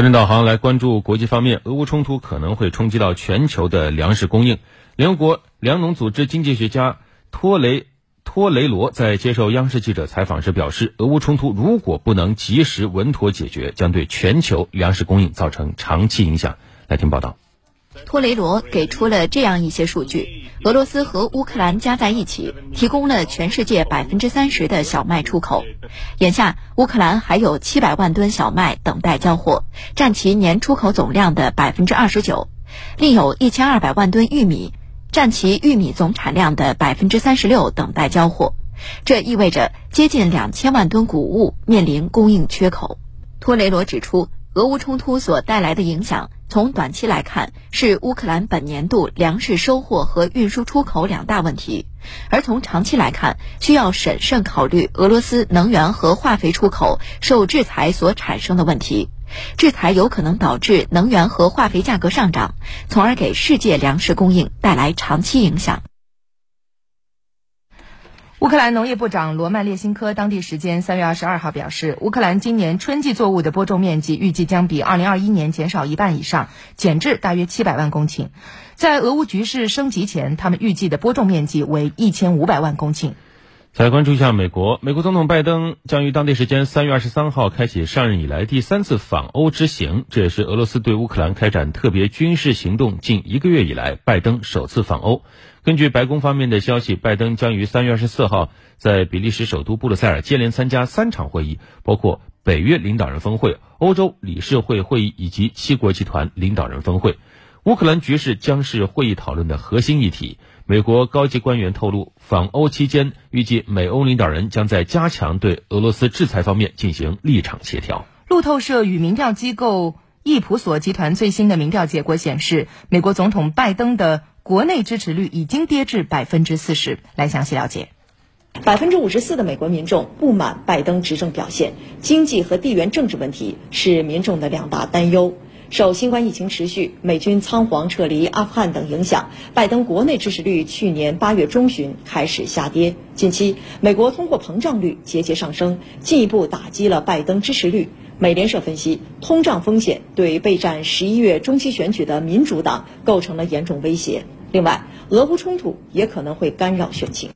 财经导航来关注国际方面，俄乌冲突可能会冲击到全球的粮食供应。联合国粮农组织经济学家托雷托雷罗在接受央视记者采访时表示，俄乌冲突如果不能及时稳妥解决，将对全球粮食供应造成长期影响。来听报道。托雷罗给出了这样一些数据：俄罗斯和乌克兰加在一起，提供了全世界百分之三十的小麦出口。眼下，乌克兰还有七百万吨小麦等待交货，占其年出口总量的百分之二十九；另有一千二百万吨玉米，占其玉米总产量的百分之三十六等待交货。这意味着接近两千万吨谷物面临供应缺口。托雷罗指出，俄乌冲突所带来的影响。从短期来看，是乌克兰本年度粮食收获和运输出口两大问题；而从长期来看，需要审慎考虑俄罗斯能源和化肥出口受制裁所产生的问题。制裁有可能导致能源和化肥价格上涨，从而给世界粮食供应带来长期影响。乌克兰农业部长罗曼列辛科当地时间三月二十二号表示，乌克兰今年春季作物的播种面积预计将比二零二一年减少一半以上，减至大约七百万公顷。在俄乌局势升级前，他们预计的播种面积为一千五百万公顷。再关注一下美国，美国总统拜登将于当地时间三月二十三号开启上任以来第三次访欧之行，这也是俄罗斯对乌克兰开展特别军事行动近一个月以来拜登首次访欧。根据白宫方面的消息，拜登将于三月二十四号在比利时首都布鲁塞尔接连参加三场会议，包括北约领导人峰会、欧洲理事会会议以及七国集团领导人峰会。乌克兰局势将是会议讨论的核心议题。美国高级官员透露，访欧期间预计美欧领导人将在加强对俄罗斯制裁方面进行立场协调。路透社与民调机构易普索集团最新的民调结果显示，美国总统拜登的。国内支持率已经跌至百分之四十。来详细了解，百分之五十四的美国民众不满拜登执政表现，经济和地缘政治问题是民众的两大担忧。受新冠疫情持续、美军仓皇撤离阿富汗等影响，拜登国内支持率去年八月中旬开始下跌。近期，美国通货膨胀率节节上升，进一步打击了拜登支持率。美联社分析，通胀风险对备战十一月中期选举的民主党构成了严重威胁。另外，俄乌冲突也可能会干扰选情。